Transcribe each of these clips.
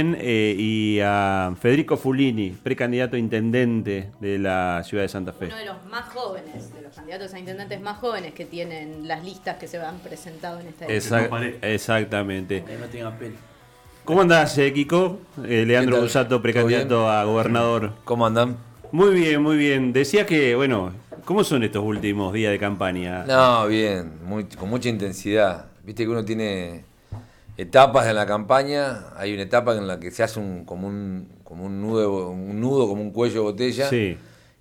Eh, y a Federico Fulini, precandidato a intendente de la ciudad de Santa Fe. Uno de los más jóvenes, de los candidatos a intendentes más jóvenes que tienen las listas que se han presentado en esta Exact Exactamente. ¿Cómo andás, eh, Kiko? Eh, Leandro Busato, precandidato a gobernador. ¿Cómo andan? Muy bien, muy bien. Decía que, bueno, ¿cómo son estos últimos días de campaña? No, bien, con mucha intensidad. Viste que uno tiene etapas en la campaña. Hay una etapa en la que se hace un, como, un, como un, nudo, un nudo, como un cuello de botella.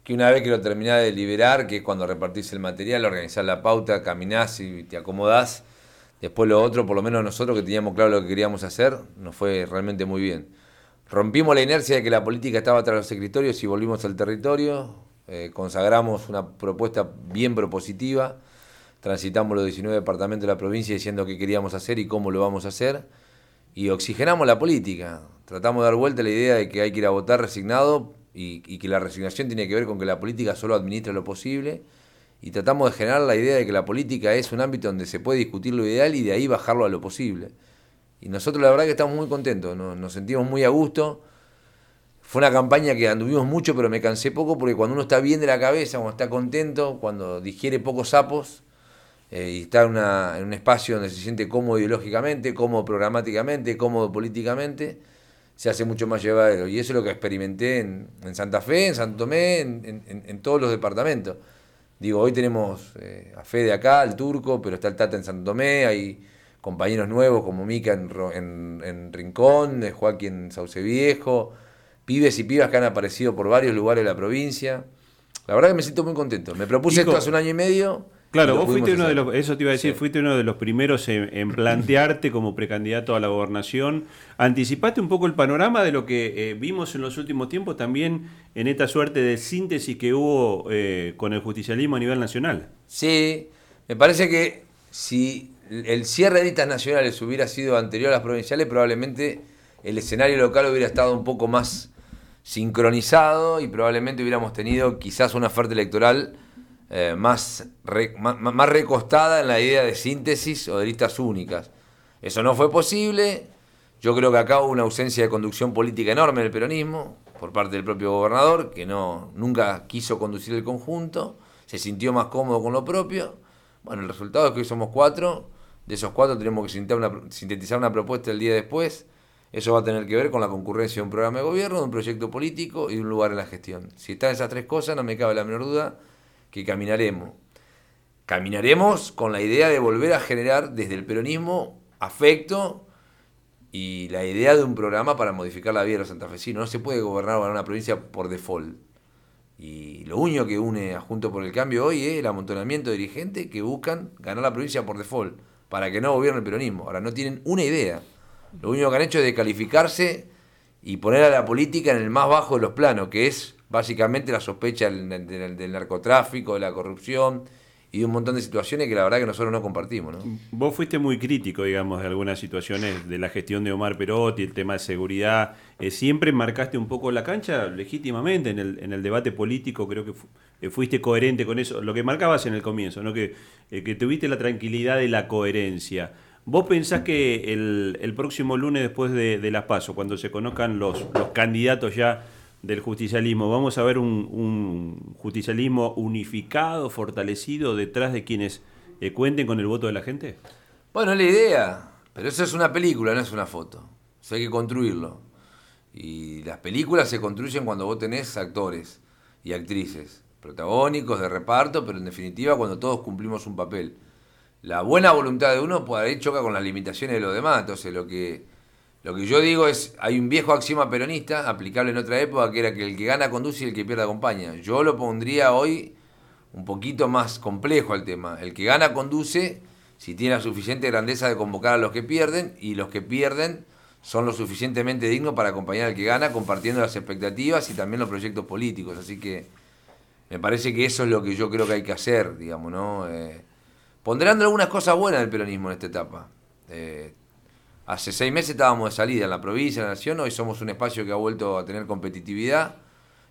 Que una vez que lo terminás de liberar, que es cuando repartís el material, organizás la pauta, caminás y te acomodás. Después lo otro, por lo menos nosotros que teníamos claro lo que queríamos hacer, nos fue realmente muy bien. Rompimos la inercia de que la política estaba tras los escritorios y volvimos al territorio. Eh, consagramos una propuesta bien propositiva transitamos los 19 departamentos de la provincia diciendo qué queríamos hacer y cómo lo vamos a hacer, y oxigenamos la política. Tratamos de dar vuelta la idea de que hay que ir a votar resignado y, que la resignación tiene que ver con que la política solo administra lo posible, y tratamos de generar la idea de que la política es un ámbito donde se puede discutir lo ideal y de ahí bajarlo a lo posible. Y nosotros la verdad que estamos muy contentos, nos, sentimos muy a gusto. Fue una campaña que anduvimos mucho, pero me cansé poco porque cuando uno está bien de la cabeza, cuando está contento, cuando digiere pocos sapos, eh, y está en, un espacio donde se siente cómodo ideológicamente, cómodo programáticamente, cómodo políticamente, se hace mucho más llevadero. Y eso es lo que experimenté en, Santa Fe, en Santo Tomé, en, todos los departamentos. Digo, hoy tenemos eh, a Fede acá, el turco, pero está el Tata en Santo Tomé, hay compañeros nuevos como Mica en, Rincón, Joaquín en Sauce Viejo, pibes y pibas que han aparecido por varios lugares de la provincia. La verdad que me siento muy contento. Me propuse esto hace un año y medio Claro, vos fuiste uno de los, eso te iba a decir, fuiste uno de los primeros en, plantearte como precandidato a la gobernación. Anticipaste un poco el panorama de lo que eh, vimos en los últimos tiempos también en esta suerte de síntesis que hubo eh, con el justicialismo a nivel nacional. Sí, me parece que si el cierre de listas nacionales hubiera sido anterior a las provinciales, probablemente el escenario local hubiera estado un poco más sincronizado y probablemente hubiéramos tenido quizás una oferta electoral eh, más, más, recostada en la idea de síntesis o de listas únicas. Eso no fue posible. Yo creo que acá hubo una ausencia de conducción política enorme del peronismo por parte del propio gobernador, que no, nunca quiso conducir el conjunto, se sintió más cómodo con lo propio. Bueno, el resultado es que hoy somos cuatro, de esos cuatro tenemos que sintetizar una propuesta el día después. Eso va a tener que ver con la concurrencia de un programa de gobierno, de un proyecto político y de un lugar en la gestión. Si están esas tres cosas, no me cabe la menor duda que caminaremos. Caminaremos con la idea de volver a generar desde el peronismo afecto y la idea de un programa para modificar la vida de los santafesinos. No se puede gobernar una provincia por default. Y lo único que une a Junto por el Cambio hoy es el amontonamiento de dirigentes que buscan ganar la provincia por default, para que no gobierne el peronismo. Ahora, no tienen una idea. Lo único que han hecho es descalificarse y poner a la política en el más bajo de los planos, que es básicamente la sospecha del, narcotráfico, de la corrupción y de un montón de situaciones que la verdad que nosotros no compartimos. ¿no? Vos fuiste muy crítico, digamos, de algunas situaciones de la gestión de Omar Perotti, el tema de seguridad. Eh, siempre marcaste un poco la cancha legítimamente en el, en el debate político, creo que eh, fuiste coherente con eso, lo que marcabas en el comienzo, ¿no? que, eh, que tuviste la tranquilidad de la coherencia. ¿Vos pensás que el, el próximo lunes después de, de las PASO, cuando se conozcan los, los candidatos ya del justicialismo. Vamos a ver un, justicialismo unificado, fortalecido, detrás de quienes eh, cuenten con el voto de la gente. Bueno, la idea, pero eso es una película, no es una foto. Eso hay que construirlo. Y las películas se construyen cuando vos tenés actores y actrices, protagónicos, de reparto, pero en definitiva cuando todos cumplimos un papel. La buena voluntad de uno por ahí choca con las limitaciones de los demás, entonces lo que lo que yo digo es, hay un viejo axioma peronista aplicable en otra época que era que el que gana conduce y el que pierde acompaña. Yo lo pondría hoy un poquito más complejo al tema. El que gana conduce si tiene la suficiente grandeza de convocar a los que pierden y los que pierden son lo suficientemente dignos para acompañar al que gana compartiendo las expectativas y también los proyectos políticos. Así que me parece que eso es lo que yo creo que hay que hacer, digamos, ¿no? Eh, ponderando algunas cosas buenas del peronismo en esta etapa. Eh, Hace seis meses estábamos de salida en la provincia, en la nación, hoy somos un espacio que ha vuelto a tener competitividad.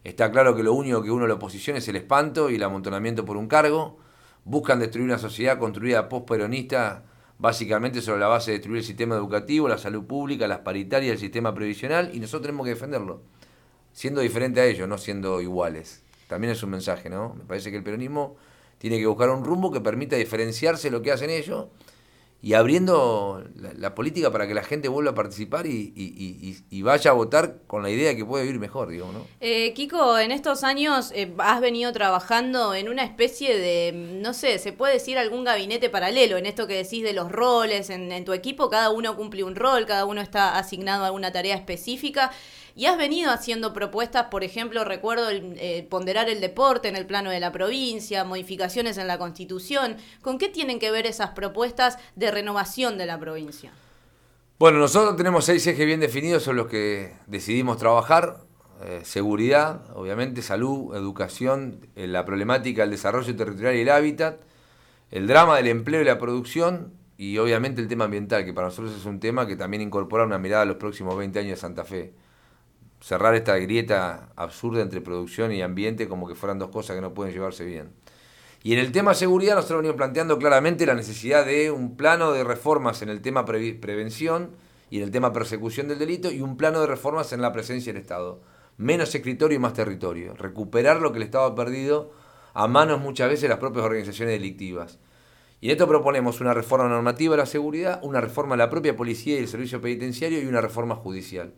Está claro que lo único que uno de la oposición es el espanto y el amontonamiento por un cargo. Buscan destruir una sociedad construida post-peronista básicamente sobre la base de destruir el sistema educativo, la salud pública, las paritarias, el sistema previsional, y nosotros tenemos que defenderlo, siendo diferente a ellos, no siendo iguales. También es un mensaje, ¿no? Me parece que el peronismo tiene que buscar un rumbo que permita diferenciarse lo que hacen ellos y abriendo la, política para que la gente vuelva a participar y, vaya a votar con la idea de que puede vivir mejor, digo, ¿no? Eh, Kiko, en estos años eh, has venido trabajando en una especie de, no sé, se puede decir algún gabinete paralelo, en esto que decís de los roles, en, en tu equipo cada uno cumple un rol, cada uno está asignado a alguna tarea específica. Y has venido haciendo propuestas, por ejemplo, recuerdo eh, ponderar el deporte en el plano de la provincia, modificaciones en la constitución. ¿Con qué tienen que ver esas propuestas de renovación de la provincia? Bueno, nosotros tenemos seis ejes bien definidos sobre los que decidimos trabajar. Eh, seguridad, obviamente, salud, educación, eh, la problemática del desarrollo territorial y el hábitat, el drama del empleo y la producción y obviamente el tema ambiental, que para nosotros es un tema que también incorpora una mirada a los próximos 20 años de Santa Fe cerrar esta grieta absurda entre producción y ambiente como que fueran dos cosas que no pueden llevarse bien. Y en el tema seguridad nosotros venimos planteando claramente la necesidad de un plano de reformas en el tema prevención y en el tema persecución del delito y un plano de reformas en la presencia del Estado. Menos escritorio y más territorio. Recuperar lo que el Estado ha perdido a manos muchas veces de las propias organizaciones delictivas. Y en esto proponemos una reforma normativa de la seguridad, una reforma de la propia policía y el servicio penitenciario y una reforma judicial.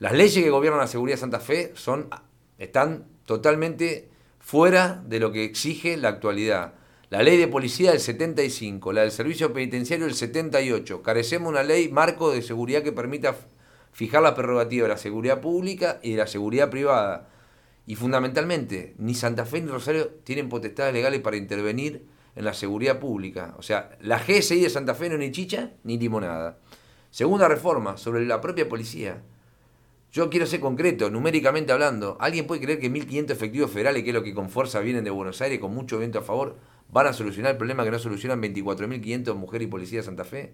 Las leyes que gobiernan la seguridad de Santa Fe son, están totalmente fuera de lo que exige la actualidad. La ley de policía del 75, la del servicio penitenciario del 78. Carecemos una ley marco de seguridad que permita fijar la prerrogativa de la seguridad pública y de la seguridad privada. Y fundamentalmente, ni Santa Fe ni Rosario tienen potestades legales para intervenir en la seguridad pública. O sea, la GSI de Santa Fe no es ni chicha ni limonada. Segunda reforma, sobre la propia policía. Yo quiero ser concreto, numéricamente hablando. ¿Alguien puede creer que 1.500 efectivos federales, que es lo que con fuerza vienen de Buenos Aires, con mucho viento a favor, van a solucionar el problema que no solucionan 24.500 mujeres y policías de Santa Fe?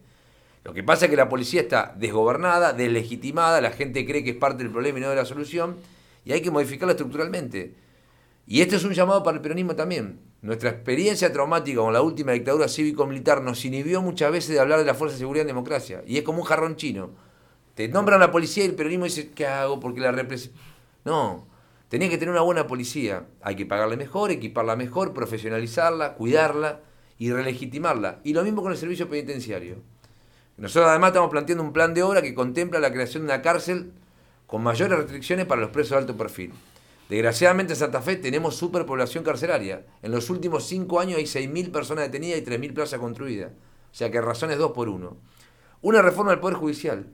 Lo que pasa es que la policía está desgobernada, deslegitimada, la gente cree que es parte del problema y no de la solución, y hay que modificarla estructuralmente. Y este es un llamado para el peronismo también. Nuestra experiencia traumática con la última dictadura cívico-militar nos inhibió muchas veces de hablar de la fuerza de seguridad en democracia. Y es como un jarrón chino te nombran la policía y el peronismo dice, ¿qué hago? Porque la represión... No, tenía que tener una buena policía. Hay que pagarle mejor, equiparla mejor, profesionalizarla, cuidarla y relegitimarla. Y lo mismo con el servicio penitenciario. Nosotros además estamos planteando un plan de obra que contempla la creación de una cárcel con mayores restricciones para los presos de alto perfil. Desgraciadamente en Santa Fe tenemos superpoblación carcelaria. En los últimos cinco años hay 6.000 personas detenidas y 3.000 plazas construidas. O sea que razón es dos por uno. Una reforma del Poder Judicial.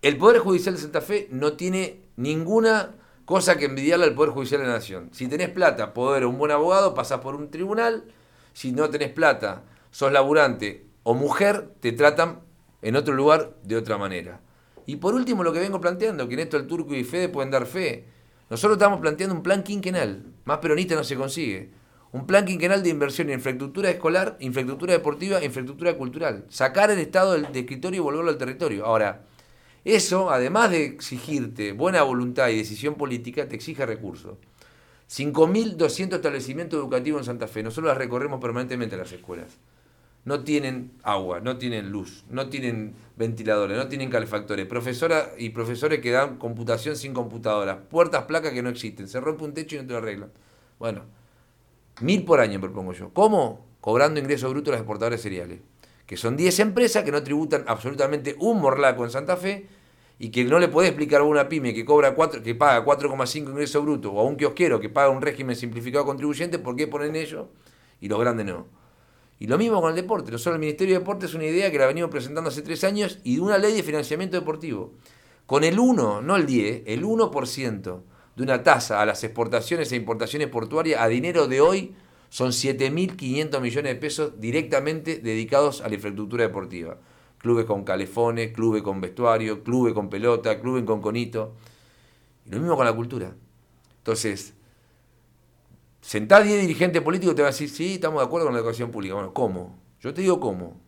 El Poder Judicial de Santa Fe no tiene ninguna cosa que envidiarle al Poder Judicial de la Nación. Si tenés plata, poder o un buen abogado, pasás por un tribunal. Si no tenés plata, sos laburante o mujer, te tratan en otro lugar de otra manera. Y por último, lo que vengo planteando, que en esto el Turco y Fede pueden dar fe. Nosotros estamos planteando un plan quinquenal. Más peronista no se consigue. Un plan quinquenal de inversión en infraestructura escolar, infraestructura deportiva infraestructura cultural. Sacar el estado del de escritorio y volverlo al territorio. Ahora, eso, además de exigirte buena voluntad y decisión política, te exige recursos. 5.200 establecimientos educativos en Santa Fe, nosotros las recorremos permanentemente las escuelas. No tienen agua, no tienen luz, no tienen ventiladores, no tienen calefactores, profesoras y profesores que dan computación sin computadoras, puertas, placas que no existen, se rompe un techo y no te lo arreglan. Bueno, mil por año propongo yo. ¿Cómo? Cobrando ingresos brutos a los exportadores cereales, que son 10 empresas que no tributan absolutamente un morlaco en Santa Fe y que no le puede explicar a una pyme que cobra 4, que paga 4,5 ingresos brutos o a un kiosquero que paga un régimen simplificado contribuyente, ¿por qué ponen ellos y los grandes no? Y lo mismo con el deporte. Nosotros el Ministerio de Deporte es una idea que la venimos presentando hace tres años y de una ley de financiamiento deportivo. Con el 1, no el 10, el 1% de una tasa a las exportaciones e importaciones portuarias a dinero de hoy son 7.500 millones de pesos directamente dedicados a la infraestructura deportiva clubes con calefones, clubes con vestuario, clubes con pelota, clubes con conito. Y lo mismo con la cultura. Entonces, sentás 10 dirigentes políticos te van a decir, sí, estamos de acuerdo con la educación pública. Bueno, ¿cómo? Yo te digo cómo.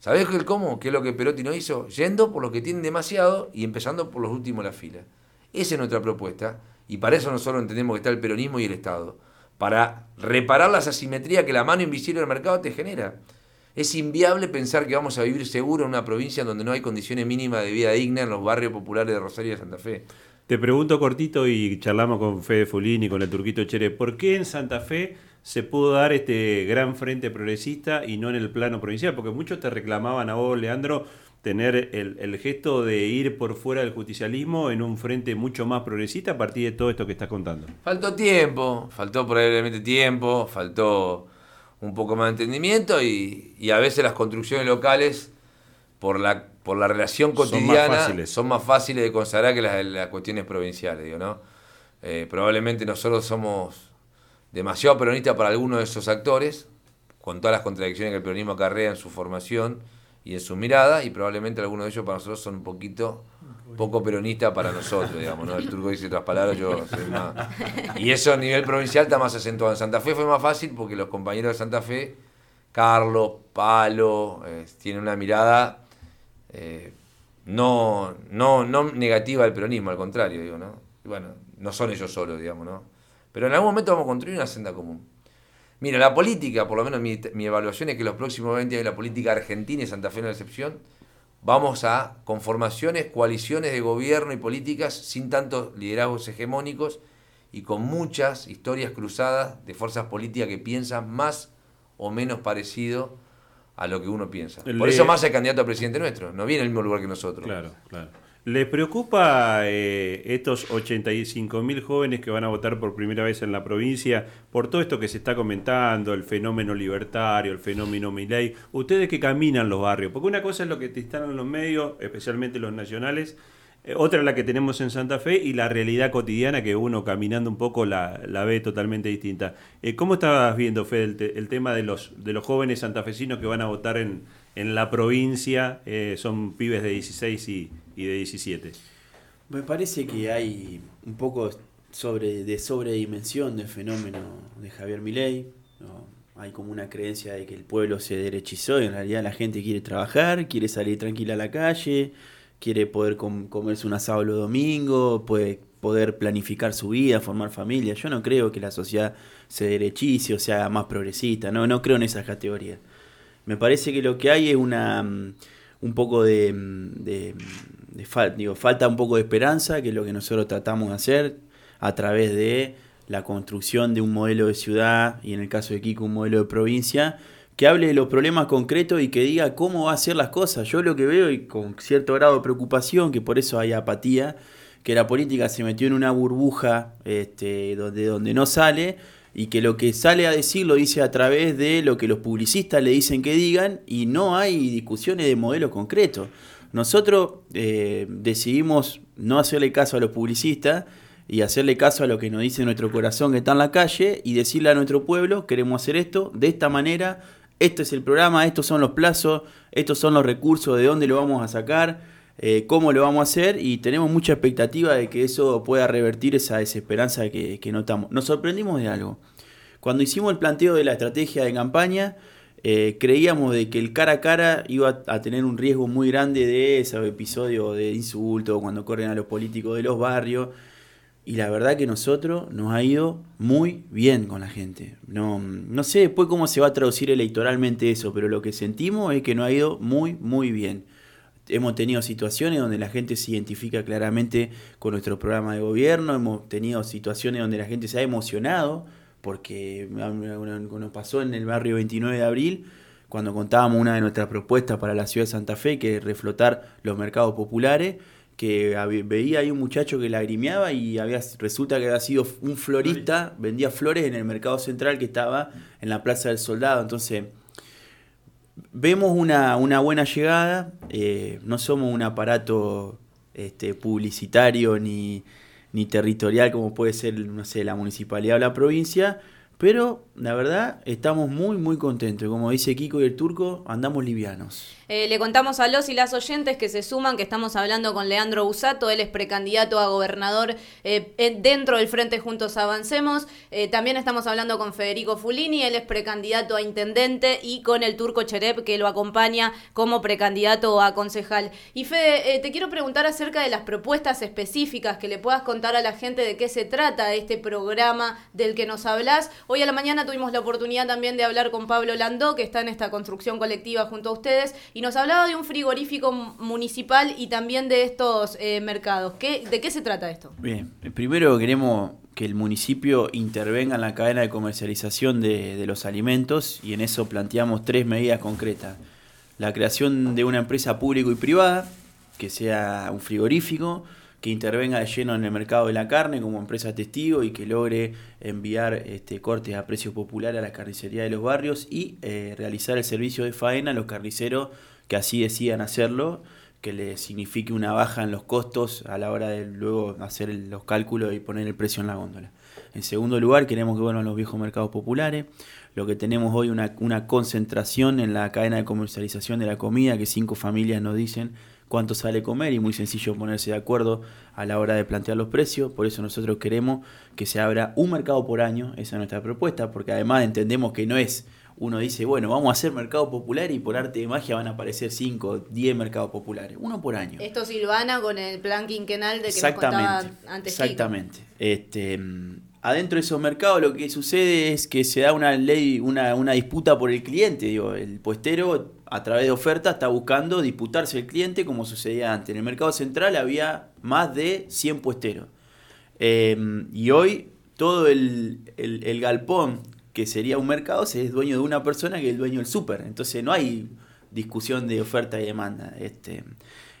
¿Sabés el cómo? ¿Qué es lo que Perotti no hizo? Yendo por los que tienen demasiado y empezando por los últimos de la fila. Esa es nuestra propuesta. Y para eso nosotros entendemos que está el peronismo y el Estado. Para reparar las asimetrías que la mano invisible del mercado te genera. Es inviable pensar que vamos a vivir seguro en una provincia donde no hay condiciones mínimas de vida digna en los barrios populares de Rosario y de Santa Fe. Te pregunto cortito y charlamos con Fede Fulini, con el Turquito Chere, ¿por qué en Santa Fe se pudo dar este gran frente progresista y no en el plano provincial? Porque muchos te reclamaban a vos, Leandro, tener el, gesto de ir por fuera del justicialismo en un frente mucho más progresista a partir de todo esto que estás contando. Faltó tiempo, faltó probablemente tiempo, faltó un poco más de entendimiento y, a veces las construcciones locales, por la, por la relación cotidiana, son más fáciles, de consagrar que las, cuestiones provinciales, digo, ¿no? Eh, probablemente nosotros somos demasiado peronistas para algunos de esos actores, con todas las contradicciones que el peronismo acarrea en su formación y en su mirada, y probablemente algunos de ellos para nosotros son un poquito poco peronista para nosotros, digamos, ¿no? El turco dice otras palabras, yo soy más... Y eso a nivel provincial está más acentuado. En Santa Fe fue más fácil porque los compañeros de Santa Fe, Carlos, Palo, eh, tienen una mirada eh, no, no, no negativa al peronismo, al contrario, digo, ¿no? bueno, no son ellos solos, digamos, ¿no? Pero en algún momento vamos a construir una senda común. Mira, la política, por lo menos mi, mi evaluación es que los próximos 20 años la política argentina y Santa Fe no es la excepción, vamos a conformaciones, coaliciones de gobierno y políticas sin tantos liderazgos hegemónicos y con muchas historias cruzadas de fuerzas políticas que piensan más o menos parecido a lo que uno piensa. Por eso más el candidato a presidente nuestro, no viene al mismo lugar que nosotros. Claro, claro. ¿Les preocupa eh, estos 85 mil jóvenes que van a votar por primera vez en la provincia por todo esto que se está comentando, el fenómeno libertario, el fenómeno Milei? Ustedes que caminan los barrios, porque una cosa es lo que te están en los medios, especialmente los nacionales, eh, otra es la que tenemos en Santa Fe y la realidad cotidiana que uno caminando un poco la, ve totalmente distinta. Eh, ¿Cómo estabas viendo, Fede, el, tema de los, de los jóvenes santafesinos que van a votar en, en la provincia? son pibes de 16 y y de 17. Me parece que hay un poco sobre, de sobredimensión del fenómeno de Javier Milei. Hay como una creencia de que el pueblo se derechizó y en realidad la gente quiere trabajar, quiere salir tranquila a la calle, quiere poder comerse un asado el domingo, puede poder planificar su vida, formar familia. Yo no creo que la sociedad se derechice o sea más progresista, no, no creo en esas categorías. Me parece que lo que hay es una mm, un poco de, mm, digo, falta un poco de esperanza, que es lo que nosotros tratamos de hacer a través de la construcción de un modelo de ciudad y en el caso de Kiko un modelo de provincia que hable de los problemas concretos y que diga cómo va a ser las cosas. Yo lo que veo y con cierto grado de preocupación, que por eso hay apatía, que la política se metió en una burbuja este, donde, donde no sale y que lo que sale a decir lo dice a través de lo que los publicistas le dicen que digan y no hay discusiones de modelo concreto. Nosotros eh, decidimos no hacerle caso a los publicistas y hacerle caso a lo que nos dice nuestro corazón que está en la calle y decirle a nuestro pueblo, queremos hacer esto de esta manera, este es el programa, estos son los plazos, estos son los recursos, de dónde lo vamos a sacar, eh, cómo lo vamos a hacer y tenemos mucha expectativa de que eso pueda revertir esa desesperanza que, notamos. Nos sorprendimos de algo. Cuando hicimos el planteo de la estrategia de campaña, eh, creíamos de que el cara a cara iba a tener un riesgo muy grande de esos episodios de insulto cuando corren a los políticos de los barrios. Y la verdad que nosotros nos ha ido muy bien con la gente. No, no sé después cómo se va a traducir electoralmente eso, pero lo que sentimos es que nos ha ido muy, muy bien. Hemos tenido situaciones donde la gente se identifica claramente con nuestro programa de gobierno, hemos tenido situaciones donde la gente se ha emocionado porque nos pasó en el barrio 29 de abril, cuando contábamos una de nuestras propuestas para la ciudad de Santa Fe, que es reflotar los mercados populares, que veía ahí un muchacho que lagrimeaba y había, resulta que había sido un florista, vendía flores en el mercado central que estaba en la Plaza del Soldado. Entonces, vemos una, buena llegada, eh, no somos un aparato este, publicitario ni, ni territorial como puede ser, no sé, la municipalidad o la provincia, pero la verdad estamos muy, muy contentos. Como dice Kiko y el turco, andamos livianos. Eh, le contamos a los y las oyentes que se suman que estamos hablando con Leandro Usato, él es precandidato a gobernador eh, dentro del Frente Juntos Avancemos. Eh, también estamos hablando con Federico Fulini, él es precandidato a intendente y con el turco Cherep que lo acompaña como precandidato a concejal. Y Fede, te quiero preguntar acerca de las propuestas específicas que le puedas contar a la gente de qué se trata este programa del que nos hablas. Hoy a la mañana tuvimos la oportunidad también de hablar con Pablo Landó, que está en esta construcción colectiva junto a ustedes, y nos hablaba de un frigorífico municipal y también de estos eh, mercados. ¿Qué, ¿De qué se trata esto? Bien, primero queremos que el municipio intervenga en la cadena de comercialización de, de los alimentos y en eso planteamos tres medidas concretas. La creación de una empresa pública y privada, que sea un frigorífico, que intervenga de lleno en el mercado de la carne como empresa testigo y que logre enviar este, cortes a precio popular a la carnicería de los barrios y eh, realizar el servicio de faena a los carniceros que así decidan hacerlo, que le signifique una baja en los costos a la hora de luego hacer los cálculos y poner el precio en la góndola. En segundo lugar, queremos que vuelvan los viejos mercados populares. Lo que tenemos hoy una, una concentración en la cadena de comercialización de la comida, que cinco familias nos dicen cuánto sale comer y muy sencillo ponerse de acuerdo a la hora de plantear los precios. Por eso nosotros queremos que se abra un mercado por año, esa es nuestra propuesta, porque además entendemos que no es uno dice, bueno, vamos a hacer mercado popular y por arte de magia van a aparecer 5, 10 mercados populares, uno por año. Esto Silvana con el plan quinquenal de que nos contaba antes. Exactamente. Este, adentro de esos mercados lo que sucede es que se da una ley, una, una disputa por el cliente. Digo, el puestero a través de oferta está buscando disputarse el cliente como sucedía antes. En el mercado central había más de 100 puesteros. Em, y hoy todo el, galpón que sería un mercado se es dueño de una persona que es el dueño del súper. Entonces no hay discusión de oferta y demanda. Este.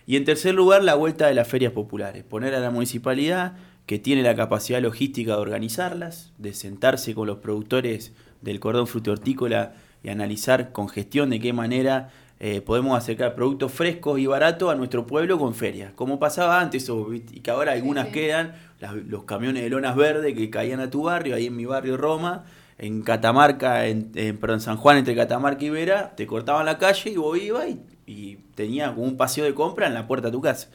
Y en tercer lugar, la vuelta de las ferias populares. Poner a la municipalidad que tiene la capacidad logística de organizarlas, de sentarse con los productores del cordón hortícola y analizar con gestión de qué manera eh, podemos acercar productos frescos y baratos a nuestro pueblo con ferias, como pasaba antes, y que ahora algunas quedan, los camiones de lonas verdes que caían a tu barrio, ahí en mi barrio Roma, en Catamarca, en, en San Juan, entre Catamarca y Vera, te cortaban la calle y vos ibas y, y tenías como un paseo de compra en la puerta de tu casa.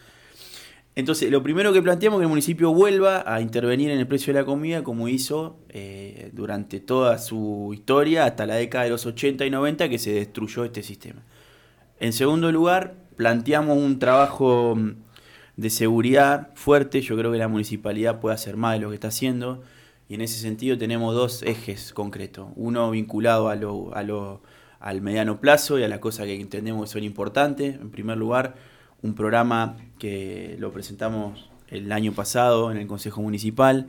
Entonces, lo primero que planteamos es que el municipio vuelva a intervenir en el precio de la comida como hizo eh, durante toda su historia, hasta la década de los 80 y 90 que se destruyó este sistema. En segundo lugar, planteamos un trabajo mm, de seguridad fuerte, yo creo que la municipalidad puede hacer más de lo que está haciendo, y en ese sentido tenemos dos ejes concretos, uno vinculado a lo, a lo, al mediano plazo y a las cosas que entendemos que son importantes. En primer lugar, un programa que lo presentamos el año pasado en el Consejo Municipal,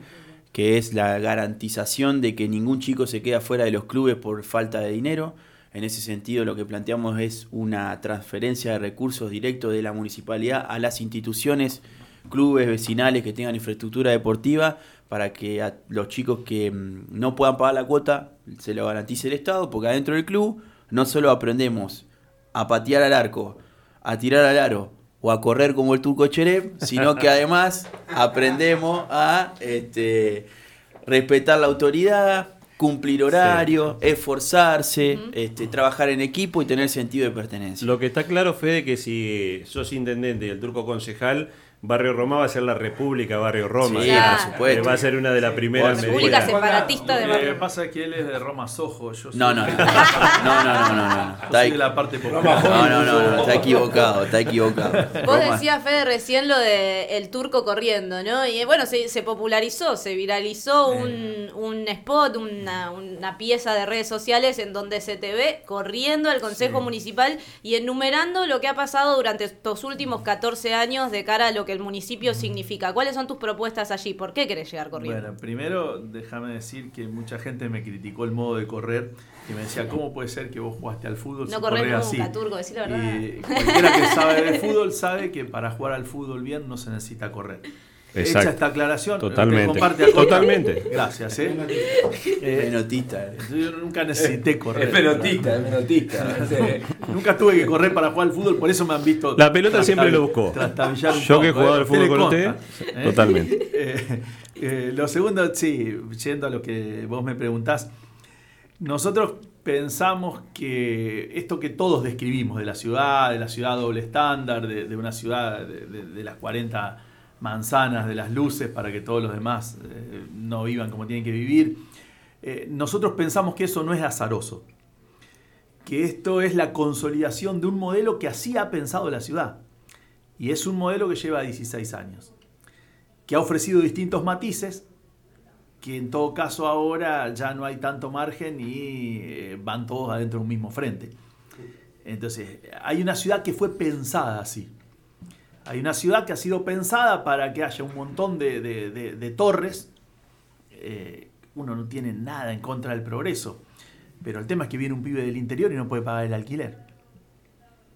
que es la garantización de que ningún chico se queda fuera de los clubes por falta de dinero. En ese sentido, lo que planteamos es una transferencia de recursos directos de la municipalidad a las instituciones, clubes vecinales que tengan infraestructura deportiva, para que a los chicos que mm, no puedan pagar la cuota se lo garantice el Estado, porque adentro del club no solo aprendemos a patear al arco, a tirar al aro, o a correr como el turco Cherep, sino que además aprendemos a este, respetar la autoridad, cumplir horario, esforzarse, este, trabajar en equipo y tener sentido de pertenencia. Lo que está claro, Fede, que si sos intendente y el turco concejal, Barrio Roma va a ser la República Barrio Roma. Sí, por supuesto. Va a ser una de las primeras medidas. República separatista de Barrio Lo que pasa es que él es de Roma Sojo. Yo no, no, no, no, no, no, no, no. Yo soy de la parte popular. No, no, no, no, está equivocado, está equivocado. Vos decías, Fede, recién lo de el turco corriendo, ¿no? Y bueno, se, se popularizó, se viralizó un, un spot, una, una, pieza de redes sociales en donde se te ve corriendo al Consejo Municipal y enumerando lo que ha pasado durante estos últimos 14 años de cara a lo que el municipio significa. ¿Cuáles son tus propuestas allí? ¿Por qué querés llegar corriendo? Bueno, primero déjame decir que mucha gente me criticó el modo de correr y me decía, ¿cómo puede ser que vos jugaste al fútbol? No corres nunca, así? Turco, decir la verdad. Y cualquiera que sabe de fútbol sabe que para jugar al fútbol bien no se necesita correr. Exacto. Hecha esta aclaración, totalmente. totalmente. Gracias, ¿eh? eh. Yo nunca necesité correr. Es pelotista, es pelotista. nunca tuve que correr para jugar al fútbol, por eso me han visto. La pelota siempre lo buscó. Yo que he jugado al fútbol con usted, ¿eh? totalmente. Eh, eh, lo segundo, sí, yendo a lo que vos me preguntás, nosotros pensamos que esto que todos describimos de la ciudad, de la ciudad doble estándar, de, una ciudad de, las 40 manzanas, de las luces, para que todos los demás eh, no vivan como tienen que vivir, eh, nosotros pensamos que eso no es azaroso, que esto es la consolidación de un modelo que así ha pensado la ciudad. Y es un modelo que lleva 16 años, que ha ofrecido distintos matices, que en todo caso ahora ya no hay tanto margen y eh, van todos adentro de un mismo frente. Entonces, hay una ciudad que fue pensada así. Hay una ciudad que ha sido pensada para que haya un montón de, torres. Eh, uno no tiene nada en contra del progreso, pero el tema es que viene un pibe del interior y no puede pagar el alquiler.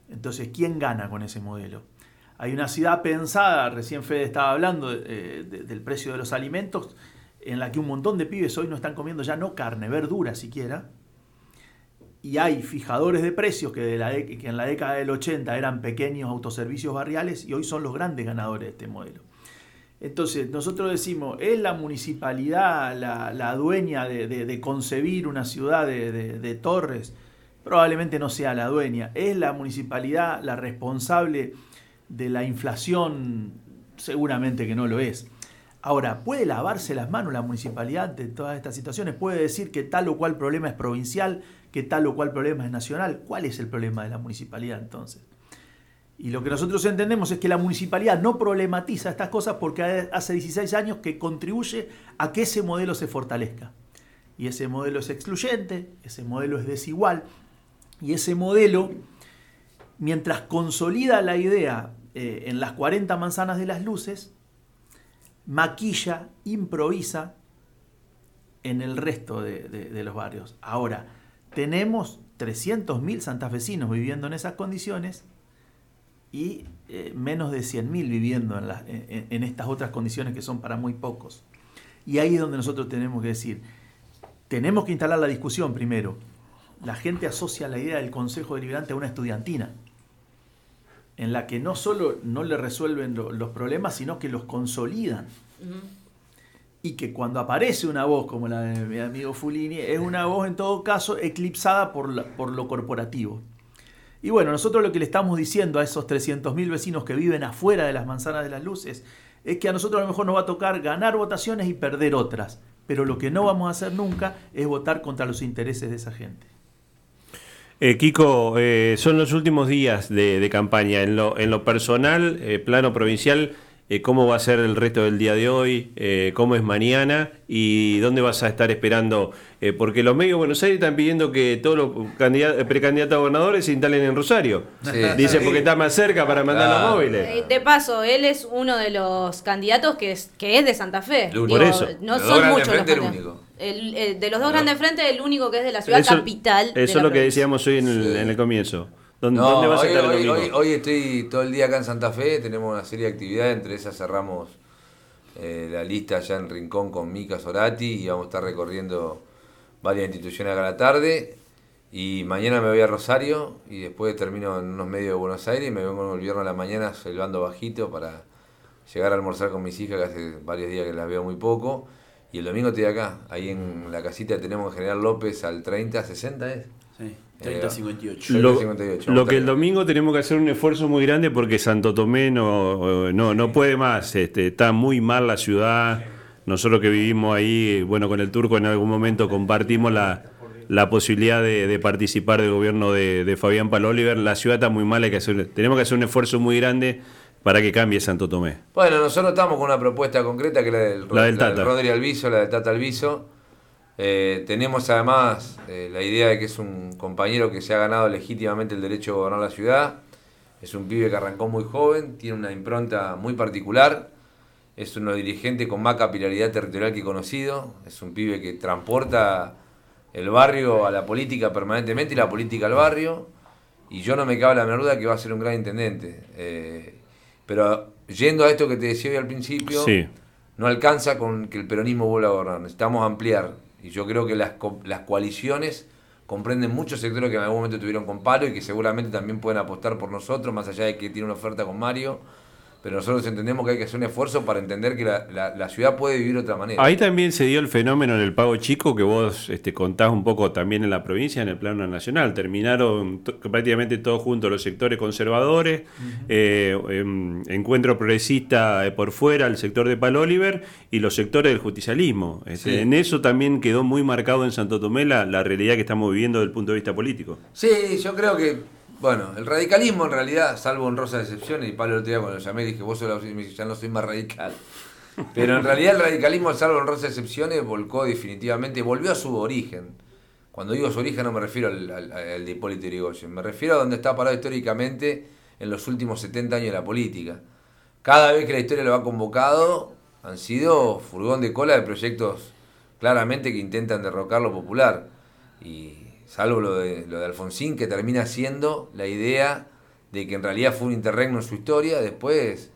Entonces, ¿quién gana con ese modelo? Hay una ciudad pensada, recién Fede estaba hablando eh, del precio de los alimentos, en la que un montón de pibes hoy no están comiendo ya no carne, verdura siquiera. Y hay fijadores de precios que, de la en la década del 80 eran pequeños autoservicios barriales y hoy son los grandes ganadores de este modelo. Entonces, nosotros decimos, ¿es la municipalidad la, dueña de, concebir una ciudad de, torres? Probablemente no sea la dueña. ¿Es la municipalidad la responsable de la inflación? Seguramente que no lo es. Ahora, ¿puede lavarse las manos la municipalidad de todas estas situaciones? ¿Puede decir que tal o cual problema es provincial, que tal o cual problema es nacional? ¿Cuál es el problema de la municipalidad entonces? Y lo que nosotros entendemos es que la municipalidad no problematiza estas cosas porque hace 16 años que contribuye a que ese modelo se fortalezca. Y ese modelo es excluyente, ese modelo es desigual, y ese modelo, mientras consolida la idea eh, en las 40 manzanas de las luces, maquilla, improvisa en el resto de, los barrios. Ahora, tenemos 300.000 santafesinos viviendo en esas condiciones y eh, menos de 100.000 viviendo en, en, estas otras condiciones que son para muy pocos. Y ahí es donde nosotros tenemos que decir, tenemos que instalar la discusión primero. La gente asocia la idea del Consejo Deliberante a una estudiantina en la que no solo no le resuelven los problemas, sino que los consolidan. Y que cuando aparece una voz como la de mi amigo Fulini, es una voz en todo caso eclipsada por, por lo corporativo. Y bueno, nosotros lo que le estamos diciendo a esos 300.000 vecinos que viven afuera de las manzanas de las luces es que a nosotros a lo mejor nos va a tocar ganar votaciones y perder otras, pero lo que no vamos a hacer nunca es votar contra los intereses de esa gente. Eh, Kiko, eh, son los últimos días de, campaña. En lo, en lo personal, eh, plano provincial, cómo va a ser el resto del día de hoy, cómo es mañana y dónde vas a estar esperando. porque los medios de Buenos Aires están pidiendo que todos los precandidatos a gobernadores se instalen en Rosario. Dice porque está más cerca para mandar los móviles. De paso, él es uno de los candidatos que es, que es de Santa Fe. Por eso. No son muchos los candidatos. El, de los dos grandes frentes, el único que es de la ciudad capital. Eso es lo que decíamos hoy en el, comienzo. ¿Dónde, vas a estar hoy, hoy, hoy, estoy todo el día acá en Santa Fe, tenemos una serie de actividades, entre esas cerramos eh, la lista allá en Rincón con Mica Sorati y vamos a estar recorriendo varias instituciones acá a la tarde. Y mañana me voy a Rosario y después termino en unos medios de Buenos Aires y me vengo el viernes a la mañana silbando bajito para llegar a almorzar con mis hijas, que hace varios días que las veo muy poco. Y el domingo estoy acá, ahí en la casita tenemos General López al 30, 60 es. Sí, 30, 58. Lo, que el domingo tenemos que hacer un esfuerzo muy grande porque Santo Tomé no, no, no puede más, este, está muy mal la ciudad. Nosotros que vivimos ahí, bueno, con el turco en algún momento compartimos la, la posibilidad de, participar del gobierno de, de Fabián Paloliver. La ciudad está muy mal, hay que hacer, tenemos que hacer un esfuerzo muy grande para que cambie Santo Tomé. Bueno, nosotros estamos con una propuesta concreta que es la del, la Rodri Alviso, la del Tata Alviso. Eh, tenemos además eh, la idea de que es un compañero que se ha ganado legítimamente el derecho a gobernar la ciudad. Es un pibe que arrancó muy joven, tiene una impronta muy particular. Es uno dirigente con más capilaridad territorial que conocido. Es un pibe que transporta el barrio a la política permanentemente y la política al barrio. Y yo no me cabe la menor duda que va a ser un gran intendente. Eh, pero yendo a esto que te decía hoy al principio, no alcanza con que el peronismo vuelva a gobernar. Necesitamos ampliar. Y yo creo que las, las coaliciones comprenden muchos sectores que en algún momento tuvieron con palo y que seguramente también pueden apostar por nosotros, más allá de que tiene una oferta con Mario. Pero nosotros entendemos que hay que hacer un esfuerzo para entender que la, ciudad puede vivir de otra manera. Ahí también se dio el fenómeno en el pago chico que vos este, contás un poco también en la provincia, en el plano nacional. Terminaron prácticamente todos juntos los sectores conservadores, eh, em, encuentro progresista eh, por fuera, el sector de Palo Oliver y los sectores del justicialismo. Este, en eso también quedó muy marcado en Santo Tomé la, la realidad que estamos viviendo desde el punto de vista político. Sí, yo creo que bueno, el radicalismo en realidad, salvo honrosas excepciones, y Pablo el otro día cuando lo llamé dije, vos sos ya no soy más radical. Pero en realidad el radicalismo, salvo honrosas excepciones, volcó definitivamente, volvió a su origen. Cuando digo su origen no me refiero al, de Hipólito Yrigoyen, me refiero a donde está parado históricamente en los últimos 70 años de la política. Cada vez que la historia lo ha convocado, han sido furgón de cola de proyectos claramente que intentan derrocar lo popular. Y salvo lo de, lo de Alfonsín, que termina siendo la idea de que en realidad fue un interregno en su historia, después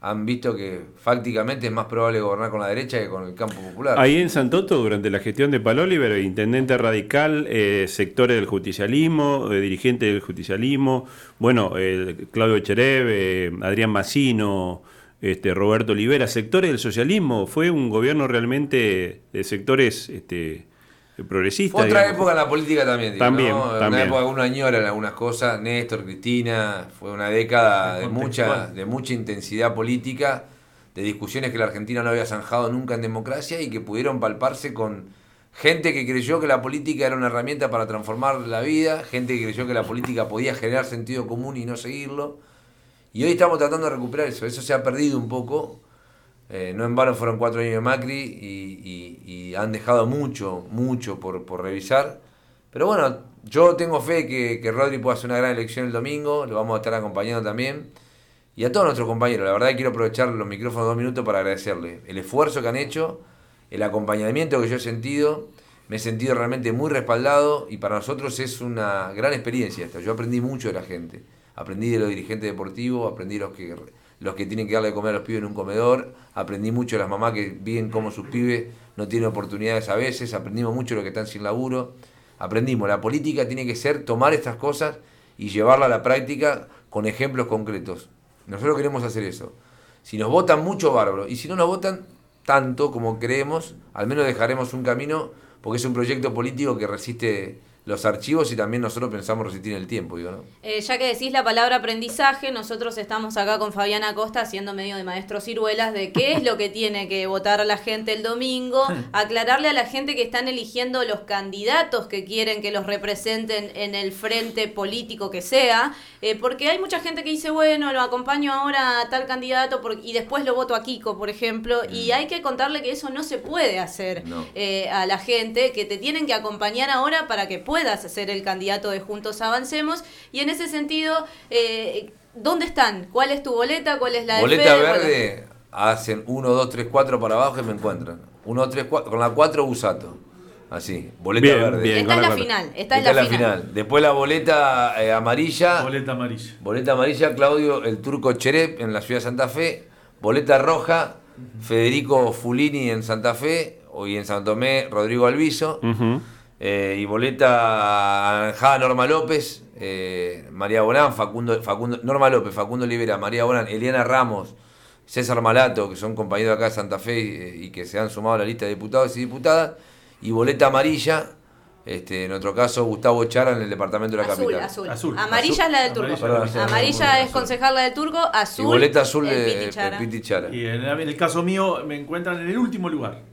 han visto que fácticamente es más probable gobernar con la derecha que con el campo popular. Ahí en Santoto, durante la gestión de Paloliver, intendente radical, eh, sectores del justicialismo, eh, dirigente del justicialismo, bueno, Claudio Echerev, eh, Adrián Massino, este, Roberto Olivera, sectores del socialismo, fue un gobierno realmente de sectores este, progresista. Otra época en la política también. también, Una época que uno añora en algunas cosas. Néstor, Cristina, fue una década de mucha, de mucha intensidad política, de discusiones que la Argentina no había zanjado nunca en democracia y que pudieron palparse con gente que creyó que la política era una herramienta para transformar la vida, gente que creyó que la política podía generar sentido común y no seguirlo. Y hoy estamos tratando de recuperar eso. Eso se ha perdido un poco eh, no en vano fueron cuatro años de Macri y, han dejado mucho, mucho por, revisar. Pero bueno, yo tengo fe que, que Rodri pueda hacer una gran elección el domingo, lo vamos a estar acompañando también. Y a todos nuestros compañeros, la verdad quiero aprovechar los micrófonos dos minutos para agradecerles el esfuerzo que han hecho, el acompañamiento que yo he sentido. Me he sentido realmente muy respaldado y para nosotros es una gran experiencia esta. Yo aprendí mucho de la gente. Aprendí de los dirigentes deportivos, aprendí de los que los que tienen que darle de comer a los pibes en un comedor, aprendí mucho de las mamás que viven cómo sus pibes no tienen oportunidades a veces, aprendimos mucho de los que están sin laburo, aprendimos, la política tiene que ser tomar estas cosas y llevarla a la práctica con ejemplos concretos. Nosotros queremos hacer eso. Si nos votan mucho, bárbaro. Y si no nos votan tanto como creemos, al menos dejaremos un camino, porque es un proyecto político que resiste los archivos y también nosotros pensamos resistir el tiempo. Digo, ¿no? Eh, ya que decís la palabra aprendizaje, nosotros estamos acá con Fabiana Costa haciendo medio de maestros ciruelas de qué es lo que tiene que votar la gente el domingo, aclararle a la gente que están eligiendo los candidatos que quieren que los representen en el frente político que sea, eh, porque hay mucha gente que dice, bueno, lo acompaño ahora a tal candidato y después lo voto a Kiko, por ejemplo, y mm. hay que contarle que eso no se puede hacer eh, a la gente, que te tienen que acompañar ahora para que puedas ser el candidato de Juntos Avancemos. Y en ese sentido, eh, ¿dónde están? ¿Cuál es tu boleta? ¿Cuál es la de Boleta verde, hacen 1, 2, 3, 4 para abajo y me encuentran. 1, 3, 4, con la 4 Busato. Así, boleta verde. esta es la final. Esta, es la, final. Después la boleta eh, amarilla. Boleta amarilla. Boleta amarilla, Claudio, el turco Cherep en la ciudad de Santa Fe. Boleta roja, Federico Fulini en Santa Fe. Hoy en San Tomé, Rodrigo Alviso. Eh, y boleta anaranjada Norma López, eh, María Bonán, Facundo, Facundo, Norma López, Facundo Olivera, María Bonán, Eliana Ramos, César Malato, que son compañeros acá de Santa Fe y, que se han sumado a la lista de diputados y diputadas, y boleta amarilla, este, en otro caso Gustavo Chara en el departamento de la capital. Azul, azul. Amarilla es la del turco. Amarilla, es concejal la del turco, azul. Y boleta azul de Piti Chara. Y en el caso mío me encuentran en el último lugar.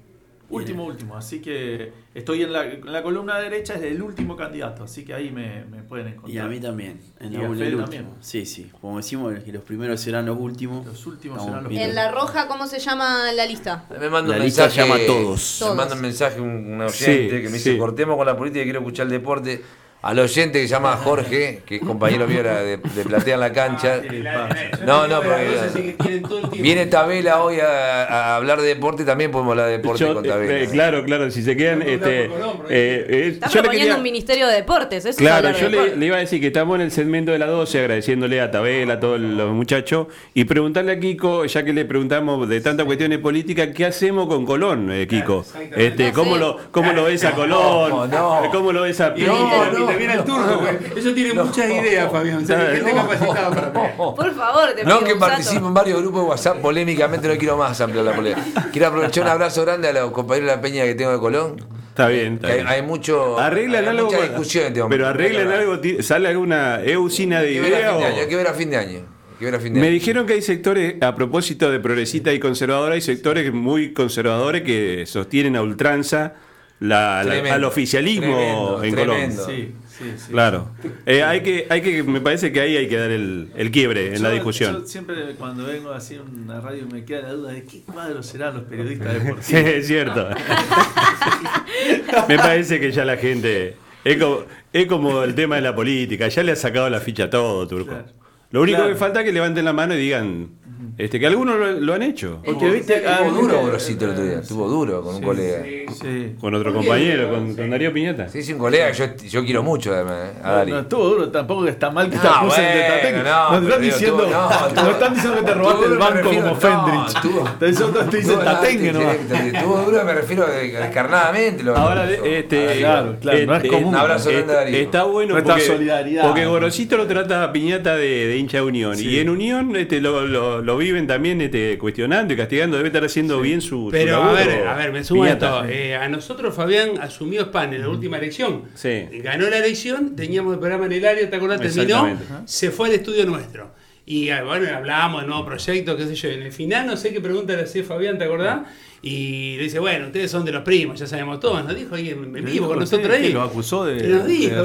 Último, último. Así que estoy en la, en la, columna derecha, es el último candidato. Así que ahí me, me pueden encontrar. Y a mí también. En la el último. Sí, sí. Como decimos, que los primeros serán los últimos. Los últimos serán los En la roja, ¿cómo se llama la lista? Me manda un mensaje. llama todos. Me manda un mensaje un, oyente que me dice: cortemos con la política y quiero escuchar el deporte al oyente que se llama Jorge, que es compañero mío de, de Platea en la cancha. No, no, porque viene Tabela hoy a, hablar de deporte, también podemos hablar de deporte con Tabela. Eh, claro, claro, si se quedan... Este, eh, eh, Está proponiendo un ministerio de deportes, eso Claro, yo le, iba a decir que estamos en el segmento de la 12 agradeciéndole a Tabela, a todos los muchachos, y preguntarle a Kiko, ya que le preguntamos de tantas cuestiones políticas, ¿qué hacemos con Colón, Kiko? Este, ¿cómo, lo, ¿Cómo lo ves a Colón? ¿Cómo lo ves a Pinto? también al turco, Eso tiene muchas ideas, Fabián. O sea, gente capacitada para Por favor, te No que participo en varios grupos de WhatsApp polémicamente, no quiero más ampliar la polémica. Quiero aprovechar un abrazo grande a los compañeros de la peña que tengo de Colón. Está bien, está bien. Hay, mucho. Arreglan algo. Mucha discusión en este Pero arreglan algo. ¿Sale alguna eusina de idea? Hay que ver a fin de año. Me dijeron que hay sectores, a propósito de progresista y conservadora, hay sectores muy conservadores que sostienen a ultranza la, al oficialismo en Colombia. Sí, sí, sí. Claro. Eh, hay, que, hay que, me parece que ahí hay que dar el, el quiebre en la discusión. Yo siempre cuando vengo así a una radio me queda la duda de qué cuadros serán los periodistas deportivos. Sí, es cierto. me parece que ya la gente... Es como, es como el tema de la política, ya le ha sacado la ficha a todo, Turco. Lo único que falta es que levanten la mano y digan, este, que algunos lo, han hecho. Porque viste, estuvo duro Gorosito el otro día, estuvo duro con un colega. Sí, Con otro compañero, con, Darío Piñata. Sí, sí, un colega que yo, yo quiero mucho además, eh, a Darío. No, estuvo duro, tampoco que está mal que te acusen de. No, no, están diciendo, no, están diciendo que te robaste el banco como Fendrich. te dicen Tatengue no Estuvo duro, me refiero descarnadamente. Ahora, este, claro, claro, no es este, común. Un abrazo grande Darío. Está bueno porque, porque Gorosito lo trata a Piñata de, hincha de Unión. Y en Unión este, lo, lo, viven también este, cuestionando y castigando, debe estar haciendo bien su, Pero a ver, a ver, me sumo esto. Eh, a nosotros Fabián asumió Span en la última elección. Sí. Ganó la elección, teníamos el programa en el área, ¿te acordás? Terminó, se fue al estudio nuestro. Y ah, bueno, hablábamos de nuevo proyecto, qué sé yo. En el final, no sé qué pregunta le hacía Fabián, ¿te acordás? Y le dice, bueno, ustedes son de los primos, ya sabemos todos. Nos dijo ahí en vivo con nosotros ahí. lo acusó de. nos dijo,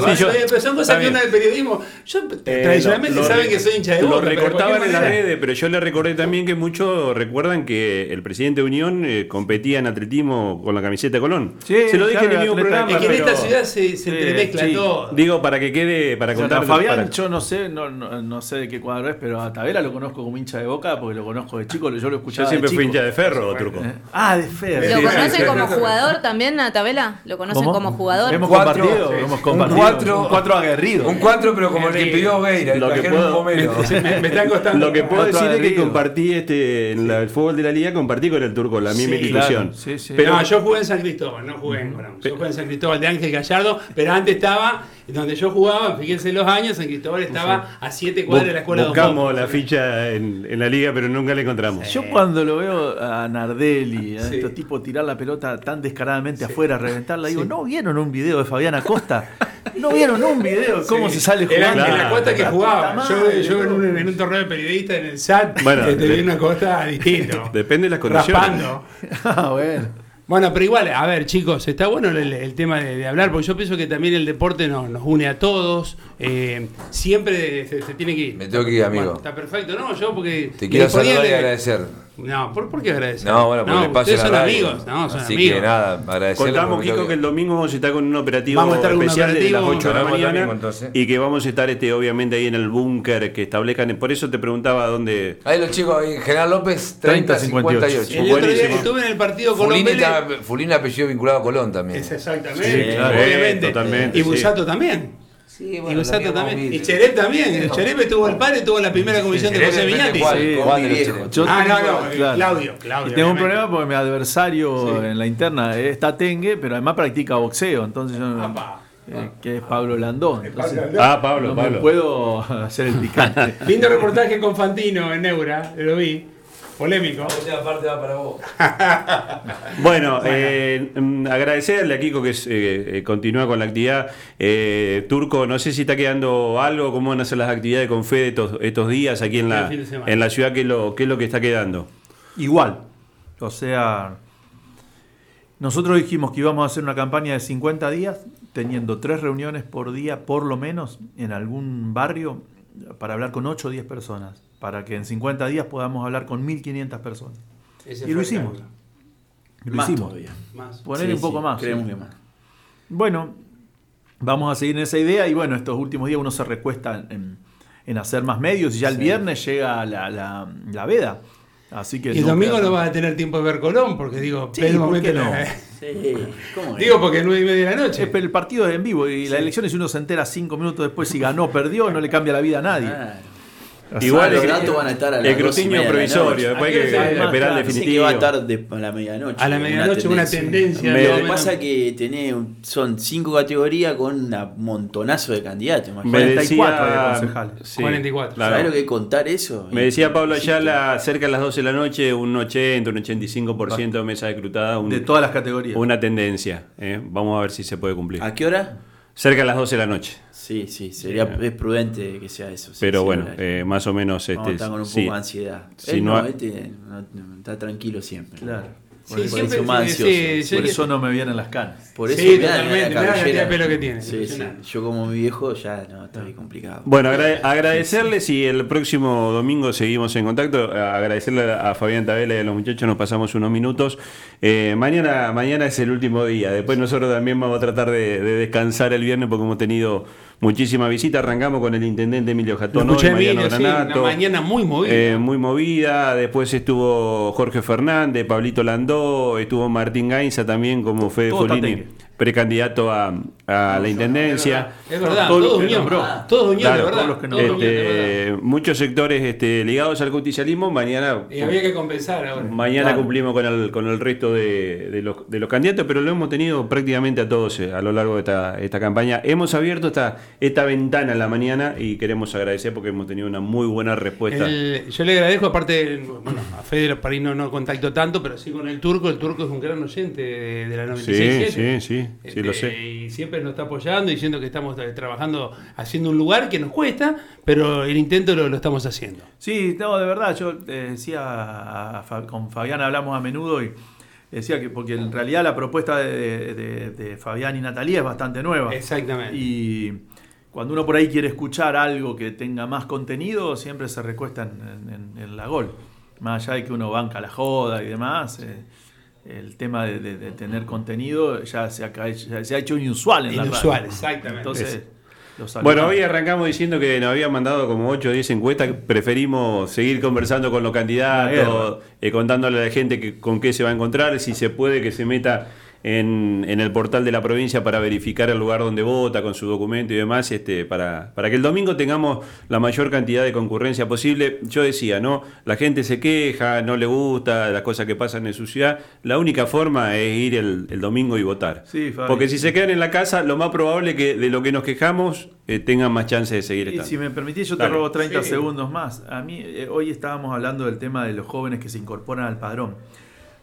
pero son cosas que una del periodismo. Yo eh, tradicionalmente saben que soy hincha de Boca. Lo recortaban en las redes, pero yo le recordé también que muchos recuerdan que el presidente de Unión eh, competía en atletismo con la camiseta de Colón. se lo dije en el mismo programa. Es que en esta ciudad se, se entremezcla todo. Digo, para que quede, para contar. Fabián, yo no sé, no, no, sé de qué cuadro es, pero a Tavera lo conozco como hincha de Boca porque lo conozco de chico, yo lo escuchaba. Yo siempre fui hincha de ferro, Turco. Ah, de ferro. ¿Lo conocen como jugador también, Tabela? ¿Lo conocen como jugador? Hemos compartido, hemos compartido. Un cuatro, un cuatro aguerrido. Un cuatro, pero como el que pidió Veira. Lo que puedo, me, me, costando. Lo que puedo decir es que compartí este, en el fútbol de la liga, compartí con el turco la misma institución. pero yo jugué en San Cristóbal, no jugué en Colón. Yo jugué en San Cristóbal de Ángel Gallardo, pero antes estaba donde yo jugaba, fíjense los años, San Cristóbal estaba a siete cuadras de la escuela Buscamos la ficha en, en, la liga, pero nunca la encontramos. Yo cuando lo veo a Nardelli, a estos tipos tirar la pelota tan descaradamente afuera, reventarla, digo, ¿no vieron un video de Fabián Acosta? ¿No vieron un video de cómo se sale jugando? En la Costa que jugaba. Yo, yo en, un, en, un, torneo de periodista en el SAT, bueno, te vi una Costa distinta. Depende de las condiciones. Raspando. ah, bueno. Bueno, pero igual, a ver, chicos, está bueno el, tema de, hablar, porque yo pienso que también el deporte nos, nos une a todos. Eh, siempre se, tiene que ir. Me tengo que ir, amigo. está perfecto, ¿no? Yo porque. Te quiero saludar y agradecer. No, ¿por, ¿por qué agradecer? No, bueno, porque no, ustedes son amigos, no, son Así amigos. que nada, agradecer. Contamos, Kiko, que... el domingo vamos a estar con un operativo vamos a estar especial un operativo, de las 8 de la mañana y que vamos a estar este obviamente ahí en el búnker que establezcan. Por eso te preguntaba dónde. Ahí los chicos, ahí, General López, 30, 58. El otro día estuve en el partido con Fulín apellido vinculado a Colón también. Es exactamente, sí, claro, obviamente. Totalmente, y Busato también. Sí, bueno, y Busato también. Y Cherep también. Cherep estuvo el padre, estuvo en la primera comisión de José Viñati. ah, no, no, Claudio. Claudio y tengo un problema porque mi adversario en la interna está Tengue, pero además practica boxeo. Entonces yo. Eh, que es Pablo Landón. Entonces, ah, Pablo, no Pablo. Me puedo hacer el picante. Lindo reportaje con Fantino en Neura, lo vi. Polémico. parte va para vos. bueno, eh, agradecerle a Kiko que eh, continúa con la actividad. Eh, Turco, no sé si está quedando algo, cómo van a ser las actividades con Fede estos, estos días aquí en la, en la ciudad, ¿qué es, lo, qué es lo que está quedando. Igual. O sea, nosotros dijimos que íbamos a hacer una campaña de 50 días, teniendo tres reuniones por día, por lo menos, en algún barrio, para hablar con 8 o 10 personas para que en 50 días podamos hablar con 1.500 personas. y lo hicimos. Lo más hicimos. Todavía. Poner un poco más. Creemos que más. Bueno, vamos a seguir en esa idea y bueno, estos últimos días uno se recuesta en, hacer más medios y ya el viernes llega la, la, veda. Así que y el domingo no vas a tener tiempo de ver Colón, porque digo, sí, ¿por qué no? Sí. digo, porque es nueve y media de la noche. el partido es en vivo y la elección, si uno se entera cinco minutos después si ganó o perdió, no le cambia la vida a nadie. Igual los datos van a estar a El escrutinio provisorio, después hay que esperar el definitivo. que va a estar de, a la medianoche. A la medianoche una tendencia. Lo que pasa es que tenés, son cinco categorías con un montonazo de candidatos. 44 de concejales. 44. ¿Sabés lo que es contar eso? Me decía Pablo Ayala, cerca de las 12 de la noche, un 80, un 85% de mesa decrutada. Un, de todas las categorías. Una tendencia. ¿eh? Vamos a ver si se puede cumplir. ¿A qué hora? Cerca de las 12 de la noche. Sí, sí, sería es prudente que sea eso. Pero bueno, eh, más o menos este, está con un poco de ansiedad. Si no, este, está tranquilo siempre. Claro. Por, sí, eso, más ansioso. por eso no me vienen las canas. Por eso sí, totalmente. La pelo que tiene. Sí, sí. Yo como mi viejo ya no, está bien complicado. Bueno, agradecerles y el próximo domingo seguimos en contacto. Agradecerle a Fabián Tabela y a los muchachos, nos pasamos unos minutos. Eh, mañana, mañana es el último día. Después nosotros también vamos a tratar de, de descansar el viernes porque hemos tenido muchísima visita. Arrancamos con el intendente Emilio Jatón hoy, Mariano Granato. una mañana muy movida. Eh, muy movida. Después estuvo Jorge Fernández, Pablito Landó, estuvo Martín Gainza también como Fede Folini precandidato a, a la intendencia. Es verdad, todos unión, todos unión, de verdad. Este, muchos sectores este, ligados al justicialismo, mañana... Y había que compensar ahora. Mañana cumplimos con el, con el resto de, de, los, de, los, candidatos, pero lo hemos tenido prácticamente a todos eh, a lo largo de esta, esta campaña. Hemos abierto esta, esta ventana en la mañana y queremos agradecer porque hemos tenido una muy buena respuesta. yo le agradezco, aparte, bueno, a Fede París no, no contacto tanto, pero sí con el turco. El turco es un gran oyente de, la 96. Sí, sí, sí sí, lo sé. Este, y siempre nos está apoyando, diciendo que estamos eh, trabajando, haciendo un lugar que nos cuesta, pero el intento lo, estamos haciendo. Sí, no, de verdad, yo eh, decía, con Fabián hablamos a menudo y decía que porque en realidad la propuesta de, Fabián y Natalia es bastante nueva. Exactamente. Y cuando uno por ahí quiere escuchar algo que tenga más contenido, siempre se recuesta en, la gol. Más allá de que uno banca la joda y demás. Eh, el tema de, tener contenido ya se ha, se ha hecho inusual en inusual, la exactamente. Entonces, bueno, hoy arrancamos diciendo que nos habían mandado como 8 o 10 encuestas. Preferimos seguir conversando con los candidatos, eh, contándole a la gente que, con qué se va a encontrar, si se puede que se meta en, el portal de la provincia para verificar el lugar donde vota con su documento y demás, este, para, para que el domingo tengamos la mayor cantidad de concurrencia posible. Yo decía, ¿no? La gente se queja, no le gusta las cosas que pasan en su ciudad. La única forma es ir el, domingo y votar. Porque si se quedan en la casa, lo más probable es que de lo que nos quejamos eh, tengan más chance de seguir. Y si me permitís, yo te robo 30 segundos más. A mí, eh, hoy estábamos hablando del tema de los jóvenes que se incorporan al padrón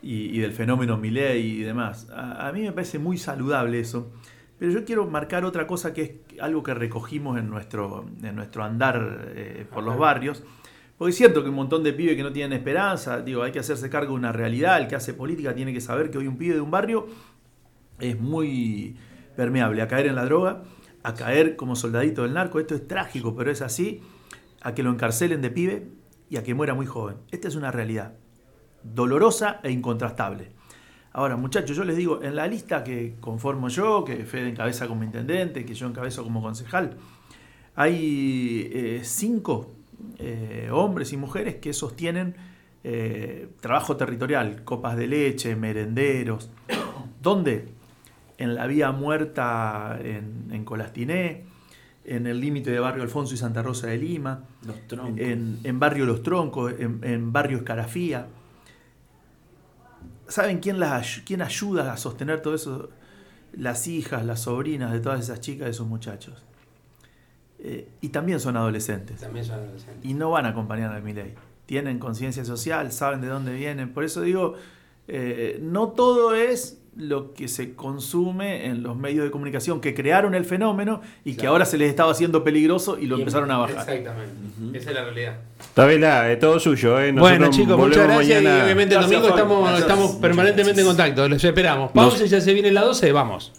y, del fenómeno Millet y demás. A, mí me parece muy saludable eso. Pero yo quiero marcar otra cosa que es algo que recogimos en nuestro, en nuestro andar eh, por los barrios. Porque es cierto que un montón de pibes que no tienen esperanza, digo, hay que hacerse cargo de una realidad. El que hace política tiene que saber que hoy un pibe de un barrio es muy permeable a caer en la droga, a caer como soldadito del narco. Esto es trágico, pero es así. A que lo encarcelen de pibe y a que muera muy joven. Esta es una realidad dolorosa e incontrastable. Ahora, muchachos, yo les digo, en la lista que conformo yo, que Fede encabeza como intendente, que yo encabezo como concejal, hay eh, cinco eh, hombres y mujeres que sostienen eh, trabajo territorial, copas de leche, merenderos. ¿Dónde? En la vía muerta en, Colastiné, en el límite de Barrio Alfonso y Santa Rosa de Lima, En, Barrio Los Troncos, en, en Barrio Escarafía ¿Saben quién, las, quién ayuda a sostener todo eso? Las hijas, las sobrinas de todas esas chicas, de esos muchachos. Eh, y también son adolescentes. También son adolescentes. Y no van a acompañar a mi ley. Tienen conciencia social, saben de dónde vienen. Por eso digo, eh, no todo es lo que se consume en los medios de comunicación que crearon el fenómeno y que ahora se les estaba haciendo peligroso y lo empezaron a bajar. Exactamente, esa es la realidad. Tabela, es todo suyo. ¿eh? bueno chicos, muchas gracias y obviamente el domingo estamos, estamos permanentemente en contacto, los esperamos. Pausa y ya se viene la 12, vamos.